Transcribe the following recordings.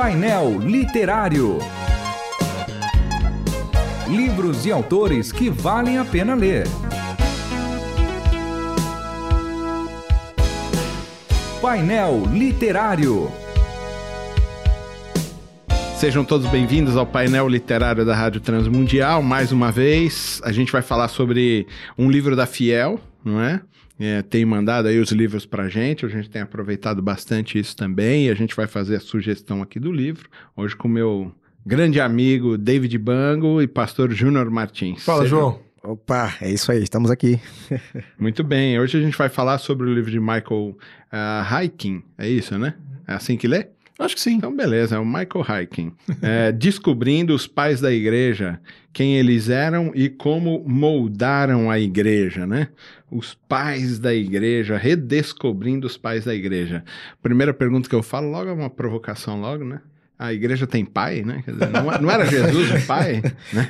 Painel Literário. Livros e autores que valem a pena ler. Painel Literário. Sejam todos bem-vindos ao painel literário da Rádio Transmundial. Mais uma vez, a gente vai falar sobre um livro da Fiel, não é? É tem mandado aí os livros pra gente, a gente tem aproveitado bastante isso também, e a gente vai fazer a sugestão aqui do livro, hoje com o meu grande amigo David Bango e pastor Júnior Martins. Fala, Sejam... João. Opa, é isso aí, estamos aqui. Muito bem, hoje a gente vai falar sobre o livro de Michael uh, Hiking, é isso, né? É assim que lê? Acho que sim. Então, beleza, é o Michael Hiking. É, descobrindo os pais da igreja, quem eles eram e como moldaram a igreja, né? Os pais da igreja, redescobrindo os pais da igreja. Primeira pergunta que eu falo logo é uma provocação logo, né? a igreja tem pai, né? Dizer, não, não, era Jesus o pai? Né?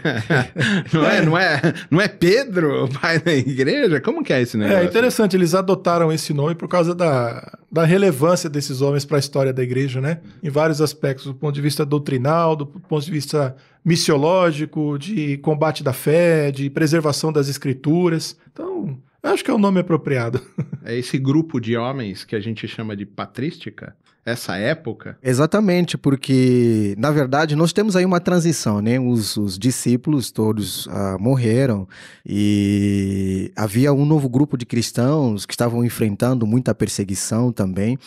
Não, é, não, é, não é Pedro o pai da igreja? Como que é esse negócio? É interessante, eles adotaram esse nome por causa da, da relevância desses homens para a história da igreja, né? Em vários aspectos, do ponto de vista doutrinal, do ponto de vista missiológico, de combate da fé, de preservação das escrituras. Então, acho que é o nome apropriado. É esse grupo de homens que a gente chama de patrística? essa época? Exatamente, porque na verdade nós temos aí uma transição, né? Os, os discípulos todos uh, morreram e havia um novo grupo de cristãos que estavam enfrentando muita perseguição também.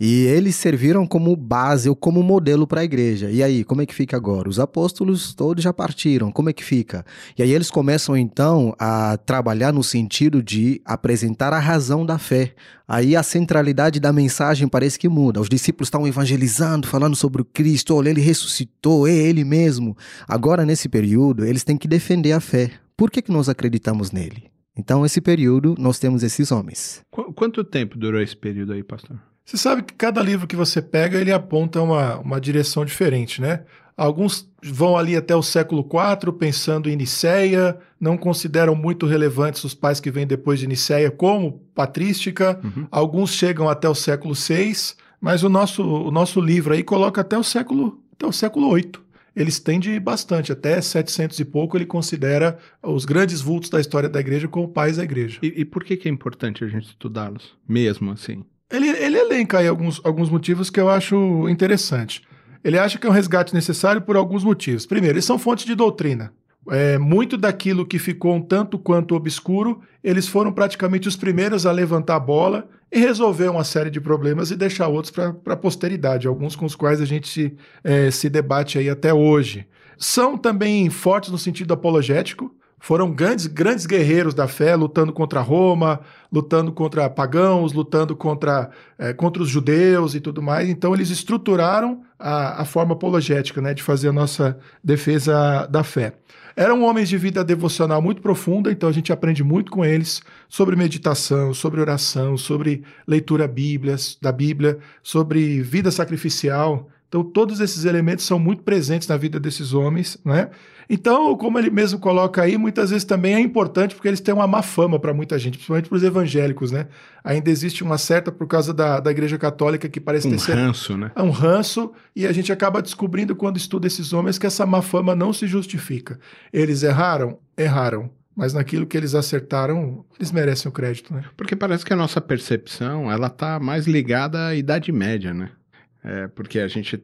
E eles serviram como base ou como modelo para a igreja. E aí, como é que fica agora? Os apóstolos todos já partiram, como é que fica? E aí eles começam então a trabalhar no sentido de apresentar a razão da fé. Aí a centralidade da mensagem parece que muda. Os discípulos estão evangelizando, falando sobre o Cristo, olha, ele ressuscitou, é ele mesmo. Agora, nesse período, eles têm que defender a fé. Por que, que nós acreditamos nele? Então, esse período, nós temos esses homens. Qu quanto tempo durou esse período aí, pastor? Você sabe que cada livro que você pega, ele aponta uma, uma direção diferente, né? Alguns vão ali até o século IV, pensando em Nicéia, não consideram muito relevantes os pais que vêm depois de Nicéia como patrística. Uhum. Alguns chegam até o século VI, mas o nosso, o nosso livro aí coloca até o século, até o século VIII ele estende bastante, até 700 e pouco ele considera os grandes vultos da história da igreja como pais da igreja. E, e por que, que é importante a gente estudá-los, mesmo assim? Ele, ele elenca aí alguns, alguns motivos que eu acho interessante. Ele acha que é um resgate necessário por alguns motivos. Primeiro, eles são fontes de doutrina. É, muito daquilo que ficou um tanto quanto obscuro, eles foram praticamente os primeiros a levantar a bola e resolver uma série de problemas e deixar outros para a posteridade, alguns com os quais a gente se, é, se debate aí até hoje. São também fortes no sentido apologético, foram grandes, grandes guerreiros da fé, lutando contra Roma, lutando contra pagãos, lutando contra, é, contra os judeus e tudo mais. Então, eles estruturaram a, a forma apologética né, de fazer a nossa defesa da fé. Eram homens de vida devocional muito profunda, então a gente aprende muito com eles sobre meditação, sobre oração, sobre leitura bíblias, da Bíblia, sobre vida sacrificial. Então, todos esses elementos são muito presentes na vida desses homens, né? Então, como ele mesmo coloca aí, muitas vezes também é importante porque eles têm uma má fama para muita gente, principalmente para os evangélicos, né? Ainda existe uma certa, por causa da, da Igreja Católica, que parece um ter... Um ranço, né? É um ranço, e a gente acaba descobrindo, quando estuda esses homens, que essa má fama não se justifica. Eles erraram? Erraram mas naquilo que eles acertaram, eles merecem o crédito, né? Porque parece que a nossa percepção, ela tá mais ligada à Idade Média, né? É, porque a gente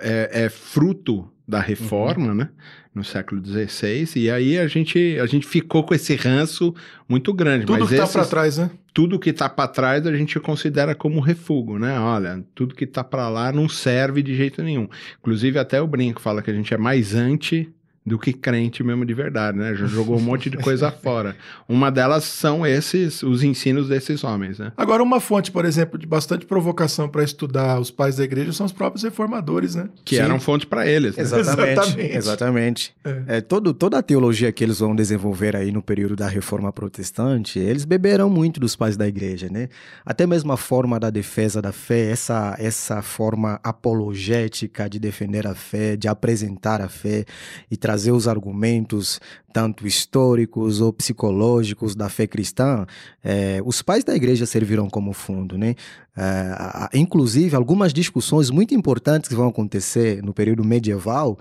é, é, fruto da reforma, uhum. né, no século XVI, e aí a gente, a gente ficou com esse ranço muito grande. Tudo mas que está para trás, né? Tudo que está para trás a gente considera como refúgio, né? Olha, tudo que está para lá não serve de jeito nenhum. Inclusive até o Brinco fala que a gente é mais anti do que crente mesmo de verdade, né? Já jogou um monte de coisa fora. Uma delas são esses, os ensinos desses homens, né? Agora, uma fonte, por exemplo, de bastante provocação para estudar os pais da igreja são os próprios reformadores, né? Que Sim. eram fonte para eles. Né? Exatamente. Exatamente. Exatamente. É. É, todo, toda a teologia que eles vão desenvolver aí no período da reforma protestante, eles beberam muito dos pais da igreja, né? Até mesmo a forma da defesa da fé, essa, essa forma apologética de defender a fé, de apresentar a fé e trazer trazer os argumentos tanto históricos ou psicológicos da fé cristã, é, os pais da igreja serviram como fundo, né? É, inclusive, algumas discussões muito importantes que vão acontecer no período medieval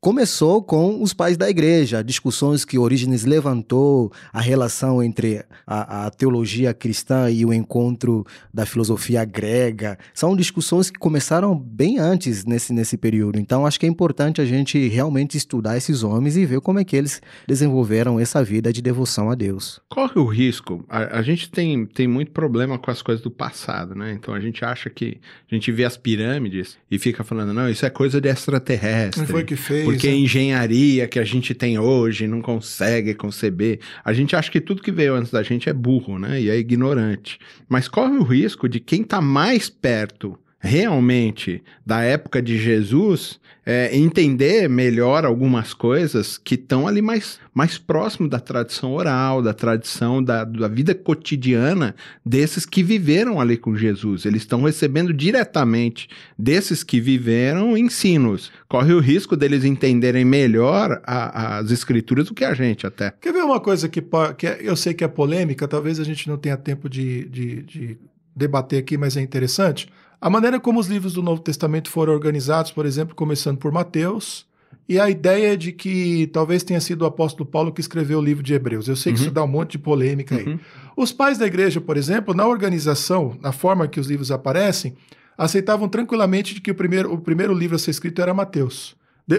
começou com os pais da igreja, discussões que Orígenes levantou, a relação entre a, a, teologia cristã e o encontro da filosofia grega. São discussões que começaram bem antes nesse, nesse período. Então, acho que é importante a gente realmente estudar esses homens e ver como é que eles desenvolveram essa vida de devoção a Deus. Corre o risco. A, a gente tem, tem muito problema com as coisas do passado, né? Então, a gente acha que a gente vê as pirâmides e fica falando, não, isso é coisa de extraterrestre. Não foi que fez. Porque a né? engenharia que a gente tem hoje não consegue conceber. A gente acha que tudo que veio antes da gente é burro, né? E é ignorante. Mas corre o risco de quem está mais perto realmente da época de Jesus é, entender melhor algumas coisas que estão ali mais, mais próximo da tradição oral, da tradição da, da vida cotidiana desses que viveram ali com Jesus. Eles estão recebendo diretamente desses que viveram ensinos. Corre o risco deles entenderem melhor a, as escrituras do que a gente até. Quer ver uma coisa que, que é, eu sei que é polêmica, talvez a gente não tenha tempo de, de, de debater aqui, mas é interessante. A maneira como os livros do Novo Testamento foram organizados, por exemplo, começando por Mateus, e a ideia de que talvez tenha sido o apóstolo Paulo que escreveu o livro de Hebreus. Eu sei que uhum. isso dá um monte de polêmica uhum. aí. Os pais da igreja, por exemplo, na organização, na forma que os livros aparecem, aceitavam tranquilamente de que o primeiro, o primeiro livro a ser escrito era Mateus.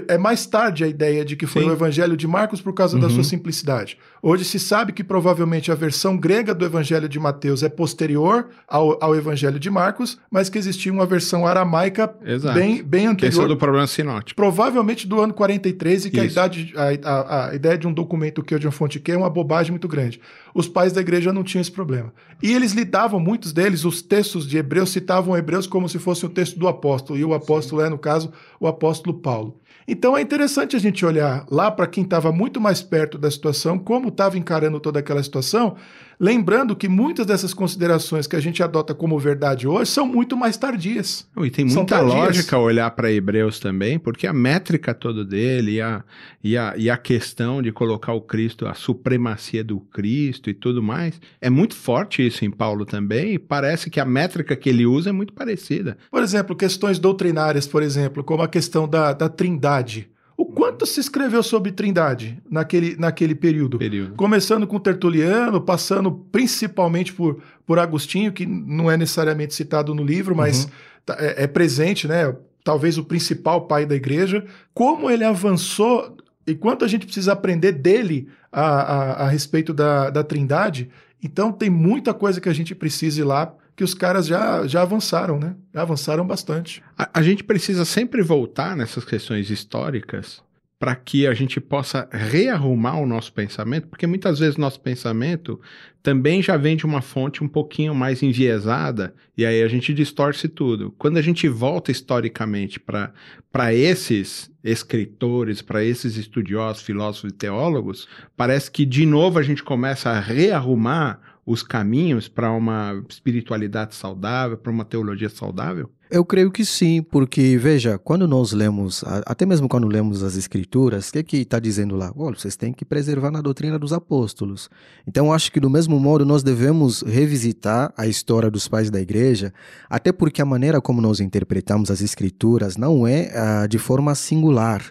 É mais tarde a ideia de que foi Sim. o Evangelho de Marcos por causa uhum. da sua simplicidade. Hoje se sabe que provavelmente a versão grega do Evangelho de Mateus é posterior ao, ao Evangelho de Marcos, mas que existia uma versão aramaica bem, bem anterior. Esse é do problema sinótico. Provavelmente do ano 43 e que a, idade, a, a, a, ideia de um documento que é de uma fonte que é uma bobagem muito grande. Os pais da igreja não tinham esse problema. E eles lidavam, muitos deles, os textos de Hebreus citavam Hebreus como se fosse o texto do apóstolo, e o apóstolo Sim. é, no caso, o apóstolo Paulo. Então é interessante a gente olhar lá para quem estava muito mais perto da situação, como estava encarando toda aquela situação, Lembrando que muitas dessas considerações que a gente adota como verdade hoje são muito mais tardias. E tem muita lógica olhar para Hebreus também, porque a métrica toda dele e a, e, a, e a questão de colocar o Cristo, a supremacia do Cristo e tudo mais, é muito forte isso em Paulo também, e parece que a métrica que ele usa é muito parecida. Por exemplo, questões doutrinárias, por exemplo, como a questão da, da trindade. O quanto se escreveu sobre Trindade naquele, naquele período? período? Começando com Tertuliano, passando principalmente por, por Agostinho, que não é necessariamente citado no livro, mas uhum. Tá, é, é presente, né? Talvez o principal pai da igreja. Como ele avançou e quanto a gente precisa aprender dele a, a, a respeito da, da Trindade. Então, tem muita coisa que a gente precisa ir lá que os caras já, já avançaram, né? Já avançaram bastante. A, a gente precisa sempre voltar nessas questões históricas para que a gente possa rearrumar o nosso pensamento, porque muitas vezes nosso pensamento também já vem de uma fonte um pouquinho mais enviesada, e aí a gente distorce tudo. Quando a gente volta historicamente para esses escritores, para esses estudiosos, filósofos e teólogos, parece que de novo a gente começa a rearrumar os caminhos para uma espiritualidade saudável, para uma teologia saudável? Eu creio que sim, porque veja, quando nós lemos, até mesmo quando lemos as escrituras, o que que está dizendo lá? Olha, vocês têm que preservar na doutrina dos apóstolos. Então, acho que do mesmo modo nós devemos revisitar a história dos pais da igreja, até porque a maneira como nós interpretamos as escrituras não é uh, de forma singular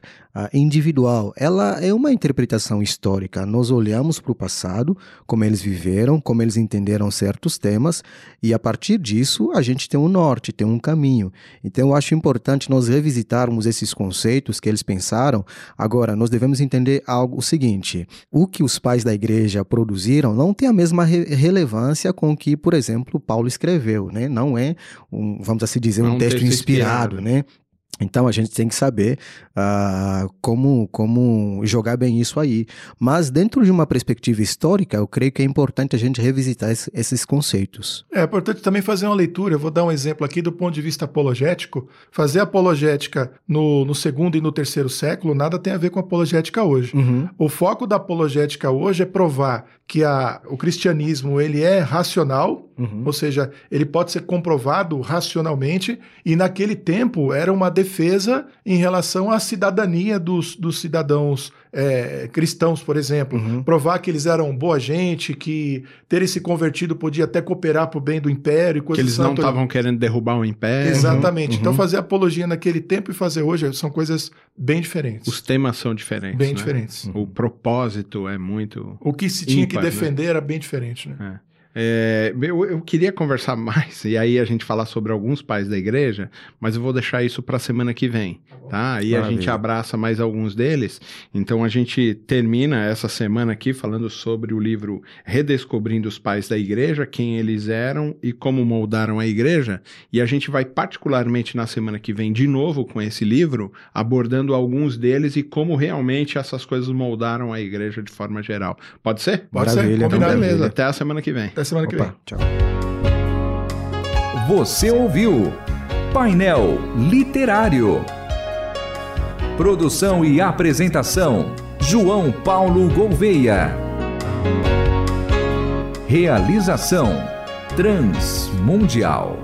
individual, ela é uma interpretação histórica. Nós olhamos para o passado, como eles viveram, como eles entenderam certos temas, e a partir disso a gente tem um norte, tem um caminho. Então eu acho importante nós revisitarmos esses conceitos que eles pensaram. Agora, nós devemos entender algo o seguinte: o que os pais da igreja produziram não tem a mesma re relevância com o que, por exemplo, Paulo escreveu, né? Não é um, vamos assim dizer, um, um texto, texto inspirado, inspirado, né? Então a gente tem que saber uh, como, como jogar bem isso aí. Mas dentro de uma perspectiva histórica, eu creio que é importante a gente revisitar esse, esses conceitos. É importante também fazer uma leitura. Eu vou dar um exemplo aqui do ponto de vista apologético. Fazer apologética no, no segundo e no terceiro século nada tem a ver com apologética hoje. Uhum. O foco da apologética hoje é provar que a, o cristianismo ele é racional, Uhum. ou seja, ele pode ser comprovado racionalmente, e naquele tempo era uma defesa em relação à cidadania dos, dos cidadãos é, cristãos, por exemplo. Uhum. Provar que eles eram boa gente, que terem se convertido podia até cooperar para o bem do império, e Que eles não estavam querendo derrubar o império. Exatamente. Uhum, Então, uhum. fazer apologia naquele tempo e fazer hoje são coisas bem diferentes. Os temas são diferentes. bem né? diferentes. O propósito é muito. O que se tinha que Ímpar, né? defender era bem diferente, né? É, eu, eu queria conversar mais e aí a gente falar sobre alguns pais da igreja, mas eu vou deixar isso para a semana que vem, tá? Aí a Maravilha. gente abraça mais alguns deles. Então a gente termina essa semana aqui falando sobre o livro Redescobrindo os Pais da Igreja, quem eles eram e como moldaram a igreja. E a gente vai particularmente na semana que vem de novo com esse livro, abordando alguns deles e como realmente essas coisas moldaram a igreja de forma geral. Pode ser? Pode ser, Maravilha, Então, combinado. beleza. Até a semana que vem. Até semana que vem. Opa, tchau. Você ouviu Painel Literário. Produção e apresentação: João Paulo Gouveia. Realização: Transmundial.